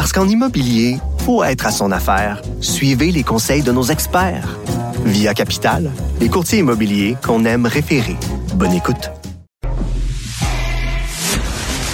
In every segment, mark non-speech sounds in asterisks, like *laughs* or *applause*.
Parce qu'en immobilier, faut être à son affaire. Suivez les conseils de nos experts. Via Capital, les courtiers immobiliers qu'on aime référer. Bonne écoute.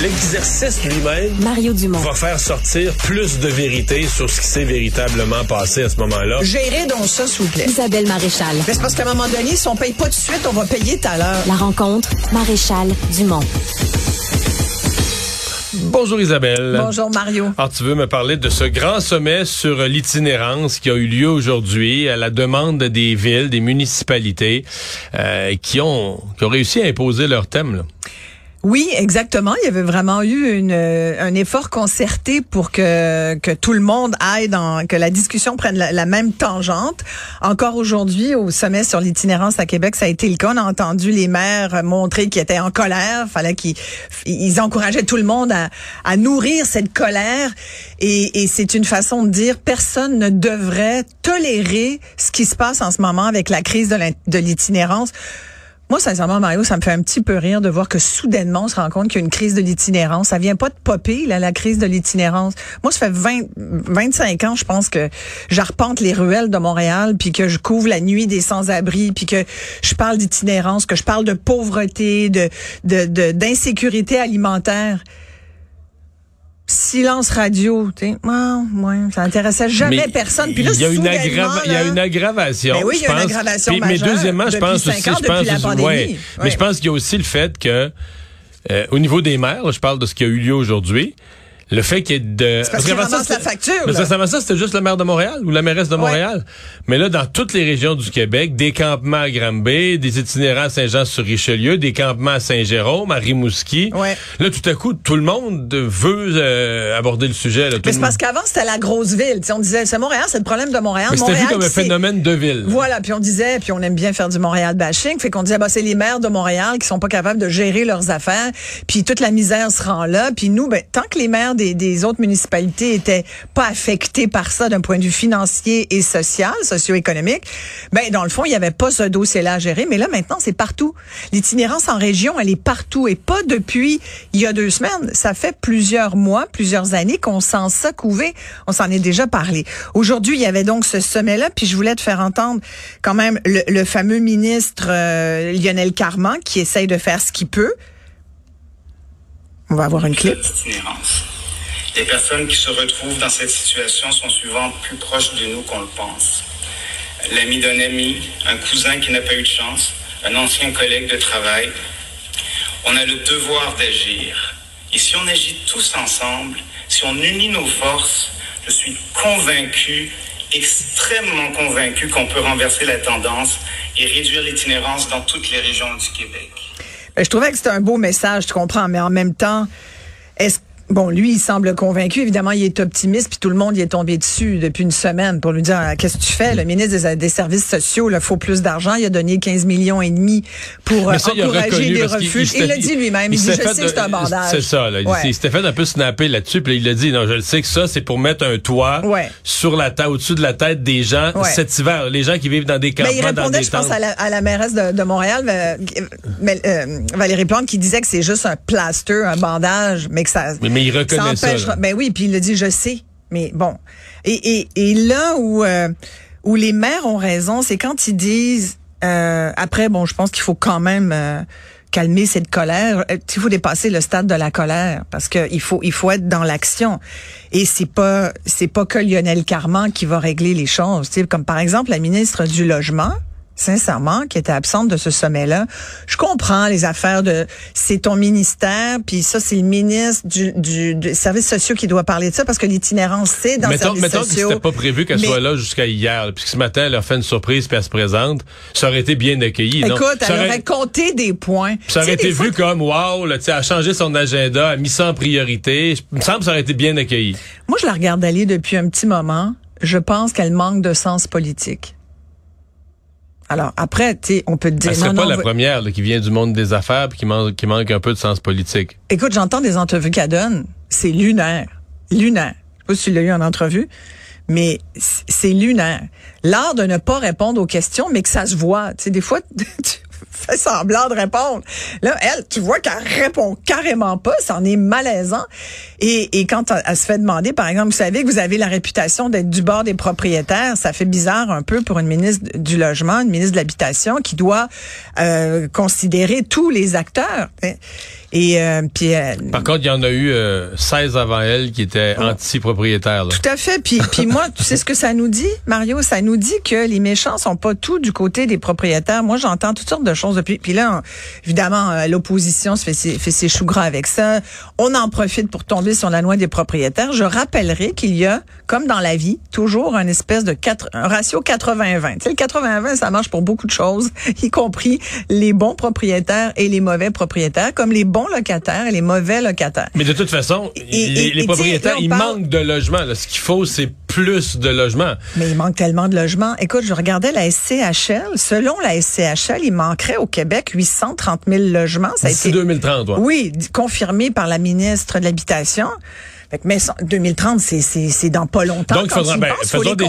L'exercice lui-même Mario Dumont. va faire sortir plus de vérité sur ce qui s'est véritablement passé à ce moment-là. Gérez donc ça, s'il vous plaît. Isabelle Maréchal. Mais c'est parce qu'à un moment donné, si on paye pas tout de suite, on va payer tout à l'heure. La rencontre, Maréchal Dumont. Bonjour Isabelle. Bonjour, Mario. Alors, tu veux me parler de ce grand sommet sur l'itinérance qui a eu lieu aujourd'hui à la demande des villes, des municipalités euh, qui, ont, qui ont réussi à imposer leur thème. Là? Oui, exactement. Il y avait vraiment eu une, euh, un effort concerté pour que, que tout le monde aille dans, que la discussion prenne la, même tangente. Encore aujourd'hui, au sommet sur l'itinérance à Québec, ça a été le cas. On a entendu les maires montrer qu'ils étaient en colère. Fallait qu'ils ils encourageaient tout le monde à, à nourrir cette colère. Et, et c'est une façon de dire personne ne devrait tolérer ce qui se passe en ce moment avec la crise de l'itinérance. Moi, sincèrement, Mario, ça me fait un petit peu rire de voir que soudainement, on se rend compte qu'il y a une crise de l'itinérance. Ça vient pas de popper, là, la crise de l'itinérance. Moi, ça fait 20, 25 ans, je pense que j'arpente les ruelles de Montréal, puis que je couvre la nuit des sans-abri, puis que je parle d'itinérance, que je parle de pauvreté, de de- de- d'insécurité alimentaire. Silence radio, tu sais, ouais, ouais, ça intéressait jamais Mais personne. Puis là, il y a une soudainement, aggrava- il y a une aggravation. Ben oui, il y a une aggravation Puis- Mais deuxièmement, je pense aussi, ans, je pense la aussi- pandémie. ouais. Ouais. mais je pense qu'il y a aussi le fait que euh, au niveau des maires, je parle de ce qui a eu lieu aujourd'hui. Le fait qu'il y ait de... parce qu'ils qu'avant ça, la facture, ça, c'était juste la maire de Montréal ou la mairesse de Ouais. Montréal. Mais là, dans toutes les régions du Québec, des campements à Granby, des itinérants à Saint-Jean-sur-Richelieu, des campements à Saint-Jérôme, à Rimouski. Ouais. Là, tout à coup, tout le monde veut euh, aborder le sujet. Là, Tout Mais le c'est parce qu'avant, c'était la grosse ville. Tu sais, on disait, c'est Montréal, c'est le problème de Montréal. Mais c'était vu comme un phénomène de ville. Voilà, puis on disait, puis on aime bien faire du Montréal bashing, fait qu'on disait, bah, c'est les maires de Montréal qui sont pas capables de gérer leurs affaires, puis toute la misère se rend là, puis nous, ben, tant que les maires des, autres municipalités étaient pas affectés par ça d'un point de vue financier et social, socio-économique, ben, dans le fond, il y avait pas ce dossier-là à gérer, mais là, maintenant, c'est partout. L'itinérance en région, elle est partout, et pas depuis il y a deux semaines. Ça fait plusieurs mois, plusieurs années qu'on s'en couvé. On s'en est déjà parlé. Aujourd'hui, il y avait donc ce sommet-là, puis je voulais te faire entendre quand même le, le fameux ministre euh, Lionel Carman qui essaye de faire ce qu'il peut. On va avoir une clip. Les personnes qui se retrouvent dans cette situation sont souvent plus proches de nous qu'on le pense. L'ami d'un ami, un cousin qui n'a pas eu de chance, un ancien collègue de travail. On a le devoir d'agir. Et si on agit tous ensemble, si on unit nos forces, je suis convaincu, extrêmement convaincu qu'on peut renverser la tendance et réduire l'itinérance dans toutes les régions du Québec. Ben, je trouvais que c'était un beau message, tu comprends, mais en même temps, est-ce Bon, lui, il semble convaincu. Évidemment, il est optimiste, puis tout le monde y est tombé dessus depuis une semaine pour lui dire Ah, qu'est-ce que tu fais? Le ministre des, des Services sociaux, il faut plus d'argent. Il a donné 15 millions et demi pour euh, Mais ça, il encourager qu'il- refuges. il Il l'a dit lui-même. Il, dit je sais que c'est un bandage. C'est ça, là. Il Ouais. Il s'était fait un peu snapper là-dessus, puis il a dit, non, je le sais que ça, c'est pour mettre un toit Ouais. sur la tête, au-dessus de la tête des gens Ouais. cet hiver. Les gens qui vivent dans des Mais campements, il dans répondait, des je pense, à la, à la mairesse de, de Montréal, euh, mais, euh, Valérie Plante, qui disait que c'est juste un plaster, un bandage, mais que ça. Mais- mais il reconnaît ça. Ben oui, puis il a dit, je sais. Mais bon. Et, et, et là où, euh, où les maires ont raison, c'est quand ils disent, euh, après, bon, je pense qu'il faut quand même euh, calmer cette colère. Euh, Il faut dépasser le stade de la colère parce que il faut, il faut être dans l'action. Et c'est pas, c'est pas que Lionel Carman qui va régler les choses. Comme par exemple la ministre du logement, sincèrement, qui était absente de ce sommet-là. Je comprends les affaires de c'est ton ministère, puis ça c'est le ministre du, du, du service sociaux qui doit parler de ça parce que l'itinérance c'est dans mettons, le service mettons sociaux. que c'était pas prévu qu'elle Mais- soit là jusqu'à hier, puis que ce matin elle a fait une surprise puis elle se présente, ça aurait été bien accueilli. Écoute, elle aurait, aurait compté des points. ça aurait été vu comme wow, là, elle a changé son agenda, elle a mis ça en priorité. Il me semble que ça aurait été bien accueilli. Moi, je la regarde aller depuis un petit moment. Je pense qu'elle manque de sens politique. Alors après, tu sais, on peut te dire Elle serait non, pas non, la première là, qui vient du monde des affaires qui manque, qui manque un peu de sens politique. Écoute, j'entends des entrevues qu'elle donne. C'est lunaire. Lunaire. Je sais pas si tu l'as eu en entrevue, mais c'est lunaire. L'art de ne pas répondre aux questions, mais que ça se voit. Tu sais, des fois, *laughs* tu fais semblant de répondre. Là, elle, tu vois qu'elle répond carrément pas. Ça en est malaisant. Et, et quand elle, se fait demander, par exemple, vous savez que vous avez la réputation d'être du bord des propriétaires, ça fait bizarre un peu pour une ministre du logement, une ministre de l'habitation qui doit euh, considérer tous les acteurs. Et euh, puis euh, Par contre, il y en a eu euh, 16 avant elle qui étaient anti-propriétaires. tout à fait. Puis, puis moi, tu sais ce que ça nous dit, Mario? Ça nous dit que les méchants sont pas tous du côté des propriétaires. Moi, j'entends toutes sortes de choses depuis. Puis là, évidemment, euh, l'opposition se fait ses, fait ses choux gras avec ça. On en profite pour tomber sur la loi des propriétaires. Je rappellerai qu'il y a, comme dans la vie, toujours un espèce de un ratio 80-20. Tu sais, le 80-20, ça marche pour beaucoup de choses, *laughs* y compris les bons propriétaires et les mauvais propriétaires, comme les bons locataires et les mauvais locataires. Mais de toute façon, Et- les, et- propriétaires, ils parle- manquent de logements. là. Ce qu'il faut, c'est plus de logements. Mais il manque tellement de logements. Écoute, je regardais la SCHL. Selon la SCHL, il manquerait au Québec 830 000 logements. Ça a été, 2030, ouais. oui, confirmé par la ministre de l'Habitation. Fait que, mais ça- 2030, c'est, dans pas longtemps. Donc, il faudra, ben, penses, faut des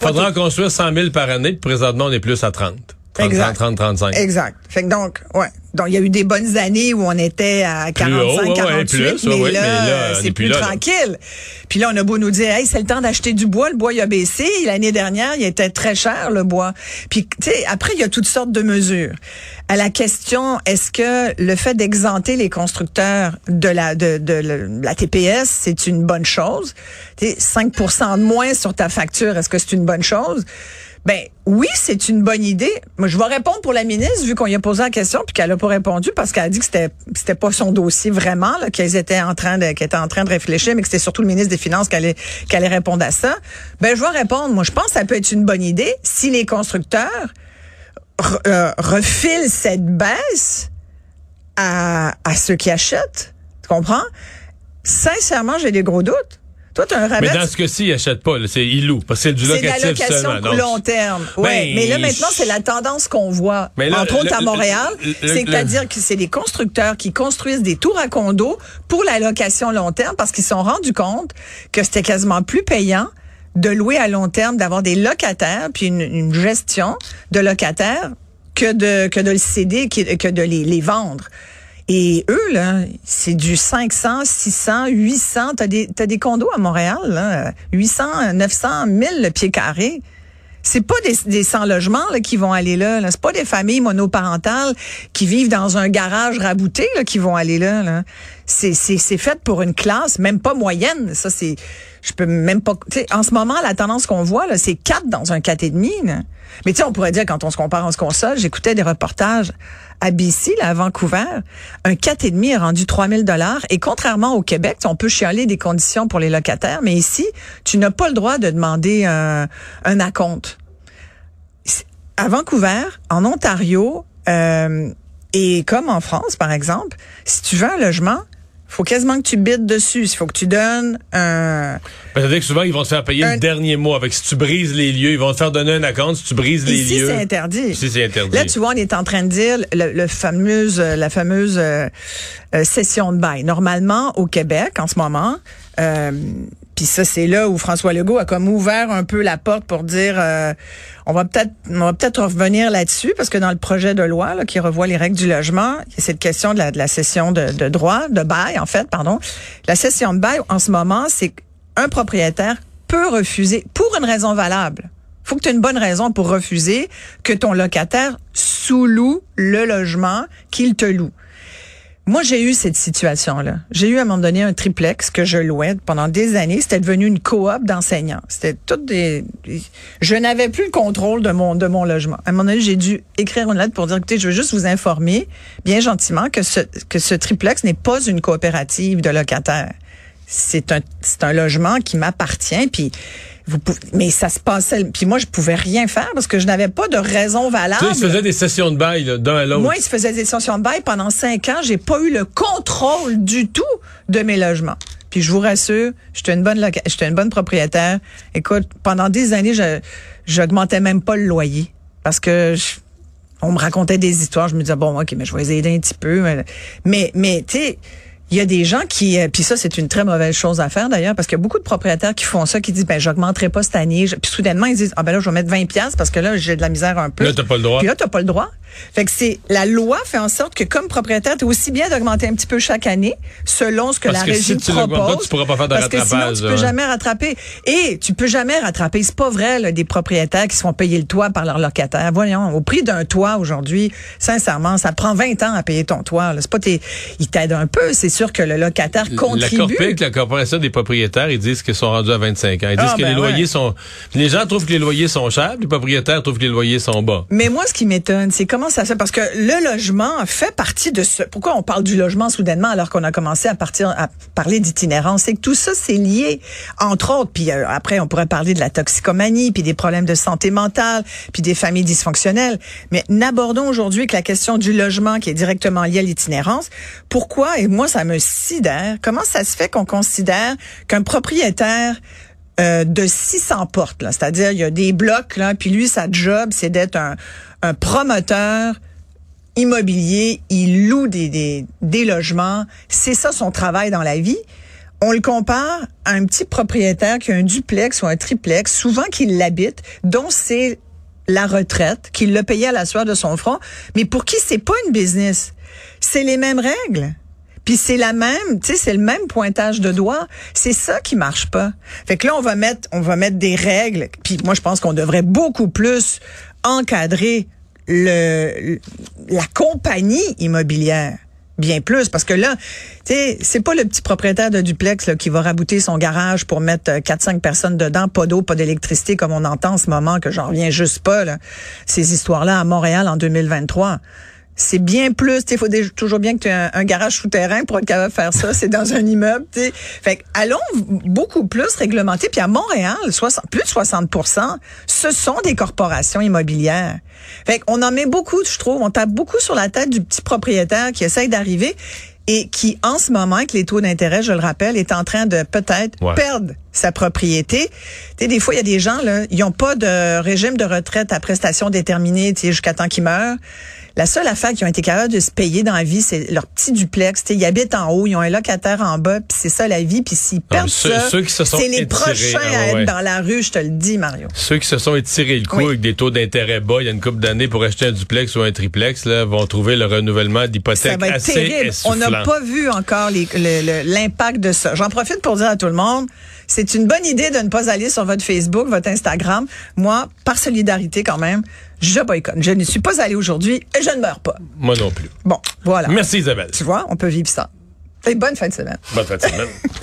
faudra en tout- construire 100 000 par année, puis présentement, on est plus à 30. 30, Exact. 30, 35. Exact. Fait que donc, ouais. Donc, il y a eu des bonnes années où on était à 45, haut, ouais, ouais, 48, plus, ouais, mais, ouais, là, mais là, on c'est est plus, plus là, là. tranquille. Puis là, on a beau nous dire, hey, c'est le temps d'acheter du bois. Le bois, il a baissé. L'année dernière, il était très cher, le bois. Puis, tu sais, après, il y a toutes sortes de mesures. À la question, est-ce que le fait d'exenter les constructeurs de la, de, de la TPS, c'est une bonne chose? Tu sais, 5 de moins sur ta facture, est-ce que c'est une bonne chose? Ben oui, c'est une bonne idée. Moi, je vais répondre pour la ministre vu qu'on y a posé la question puis qu'elle a pas répondu parce qu'elle a dit que c'était c'était pas son dossier vraiment là, qu'elles étaient en train de qu'elle était en train de réfléchir, mais que c'était surtout le ministre des Finances qui allait qui allait répondre à ça. Ben je vais répondre. Moi, je pense que ça peut être une bonne idée si les constructeurs euh, refilent cette baisse à, à ceux qui achètent. Tu comprends? Sincèrement, j'ai des gros doutes. Toi, tu as un rabais? Mais dans ce cas-ci, ils n'achètent pas. là. C'est, ils louent. Parce que c'est du C'est de la locatif location seulement. Donc, long terme. Ouais. Ben, mais là, maintenant, c'est la tendance qu'on voit. Mais là, entre autres le- à Montréal. C'est-à-dire que c'est des constructeurs qui construisent des tours à condos pour la location long terme parce qu'ils se sont rendus compte que c'était quasiment plus payant de louer à long terme, d'avoir des locataires, puis une, une gestion de locataires que de, que de le céder, que que de les, les vendre. Et eux, là, c'est du 500, 600, 800. T'as des, t'as des condos à Montréal, là, 800, 900, 1000 le pied carré. C'est pas des, des sans logements là, qui vont aller là. là. C'est pas des familles monoparentales qui vivent dans un garage rabouté là, qui vont aller là. là. C'est, c'est, fait pour une classe, même pas moyenne. Ça, c'est. Je peux même pas. En ce moment, la tendance qu'on voit, là, c'est 4 dans un 4,5. Là. Mais tu sais, on pourrait dire, quand on se compare, on se console, j'écoutais des reportages à BC, là, à Vancouver, un 4,5 est rendu 3000 dollars. Et contrairement au Québec, on peut chialer des conditions pour les locataires, mais ici, tu n'as pas le droit de demander un, un acompte. À Vancouver, en Ontario, euh, et comme en France, par exemple, si tu veux un logement, faut quasiment que tu bides dessus. Il faut que tu donnes un... Ben, C'est-à-dire que souvent, ils vont te faire payer Un- le dernier mois. Avec si tu brises les lieux, ils vont te faire donner un acompte si tu brises les Ici, lieux. c'est interdit. Ici, c'est interdit. Là, tu vois, on est en train de dire le, le fameuse, la fameuse euh, euh, session de bail. Normalement, au Québec, en ce moment, euh, puis ça, c'est là où François Legault a comme ouvert un peu la porte pour dire, euh, on va peut-être, on va peut-être revenir là-dessus parce que dans le projet de loi qui revoit les règles du logement, cette question de la, de la session de, droit, de bail en fait, pardon. La session de bail en ce moment, c'est qu'un propriétaire peut refuser pour une raison valable faut que tu aies une bonne raison pour refuser que ton locataire sous-loue le logement qu'il te loue. Moi, j'ai eu cette situation-là. J'ai eu à un moment donné un triplex que je louais pendant des années. C'était devenu une coop d'enseignants. C'était toutes des. Je n'avais plus le contrôle de mon de mon logement. À un moment donné, j'ai dû écrire une lettre pour dire écoutez, je veux juste vous informer, bien gentiment, que que ce triplex n'est pas une coopérative de locataires. C'est un c'est un logement qui m'appartient. Puis vous mais ça se passait. Puis moi, je pouvais rien faire parce que je n'avais pas de raison valable. Tu sais, il se faisait des sessions de bail d'un à l'autre. Moi, il se faisait des sessions de bail pendant cinq ans. J'ai pas eu le contrôle du tout de mes logements. Puis je vous rassure, j'étais une bonne j'étais une bonne propriétaire. Écoute, pendant des années, je j'augmentais même pas le loyer parce que on me racontait des histoires. Je me disais bon, ok, mais je vais les aider un petit peu. Mais mais tu sais il y a des gens qui, euh, puis ça c'est une très mauvaise chose à faire d'ailleurs, parce qu'il y a beaucoup de propriétaires qui font ça, qui disent ben j'augmenterai pas cette année, puis soudainement ils disent ah ben là je vais mettre 20 pièces parce que là j'ai de la misère un peu. Là t'as pas le droit. Puis là t'as pas le droit. Fait que c'est la loi fait en sorte que comme propriétaire tu aussi bien d'augmenter un petit peu chaque année selon ce que parce la que régie si tu propose. Pas, tu pourras pas faire de parce que sinon tu peux jamais rattraper. Et tu peux jamais rattraper. C'est pas vrai là, des propriétaires qui se font payer le toit par leurs locataires. Voyons, au prix d'un toit aujourd'hui, sincèrement, ça prend 20 ans à payer ton toit. C'est pas tes, ils t'aident un peu. C'est sûr que le locataire la Corpic, la corporation des propriétaires, ils disent qu'ils sont rendus à 25 ans. Ils disent ah, que ben les loyers sont... Les gens trouvent que les loyers sont chers, les propriétaires trouvent que les loyers sont bas. Mais moi, ce qui m'étonne, c'est comment ça se fait. Parce que le logement fait partie de ce... Pourquoi on parle du logement soudainement alors qu'on a commencé à partir à parler d'itinérance? C'est que tout ça, c'est lié, entre autres. Puis euh, après, on pourrait parler de la toxicomanie, puis des problèmes de santé mentale, puis des familles dysfonctionnelles. Mais n'abordons aujourd'hui que la question du logement qui est directement liée à l'itinérance. Pourquoi? Et moi, ça me sidère Comment ça se fait qu'on considère qu'un propriétaire euh, de 600 portes, c'est-à-dire il y a des blocs, là, puis lui, sa job, c'est d'être un, promoteur immobilier, il loue des, des, logements, c'est ça son travail dans la vie. On le compare à un petit propriétaire qui a un duplex ou un triplex, souvent qu'il l'habite, dont c'est la retraite, qu'il l'a payé à la soirée de son front, mais pour qui c'est pas une business. C'est les mêmes règles. Puis c'est la même, tu sais, c'est le même pointage de doigt. C'est ça qui marche pas. Fait que là, on va mettre, on va mettre des règles. Puis moi, je pense qu'on devrait beaucoup plus encadrer le, la compagnie immobilière bien plus. Parce que là, tu sais, c'est pas le petit propriétaire de duplex là, qui va rabouter son garage pour mettre 4-5 euh, personnes dedans, pas d'eau, pas d'électricité comme on entend en ce moment que j'en reviens juste pas là, ces histoires-là à Montréal en 2023 c'est bien plus. Il faut toujours bien que tu aies un, garage souterrain pour être capable de faire ça. C'est dans un immeuble. T'sais. Fait allons beaucoup plus réglementer. Puis à Montréal, 60, plus de 60% ce sont des corporations immobilières. Fait on en met beaucoup, je trouve. On tape beaucoup sur la tête du petit propriétaire qui essaye d'arriver et qui, en ce moment, avec les taux d'intérêt, je le rappelle, est en train de peut-être perdre sa propriété. Tu sais, des fois, il y a des gens, là, ils n'ont pas de régime de retraite à prestation déterminée, tu sais, jusqu'à temps qu'ils meurent. La seule affaire qu'ils ont été capables de se payer dans la vie, c'est leur petit duplex. sais, ils habitent en haut, ils ont un locataire en bas, puis c'est ça la vie. Puis s'ils perdent ça, c'est les prochains à être dans la rue, je te le dis, Mario. Ceux qui se sont étirés le coup avec des taux d'intérêt bas il y a une couple d'années pour acheter un duplex ou un triplex, là, vont trouver le renouvellement d'hypothèque assez terrible. On n'a pas vu encore l'impact de ça. J'en profite pour dire à tout le monde, c'est une bonne idée de ne pas aller sur votre Facebook, votre Instagram. Moi, par solidarité quand même, je boycotte. Je ne suis pas allé aujourd'hui et je ne meurs pas. Moi non plus. Bon, voilà. Merci Isabelle. Tu vois, on peut vivre ça. Et bonne fin de semaine. Bonne fin de semaine. *laughs*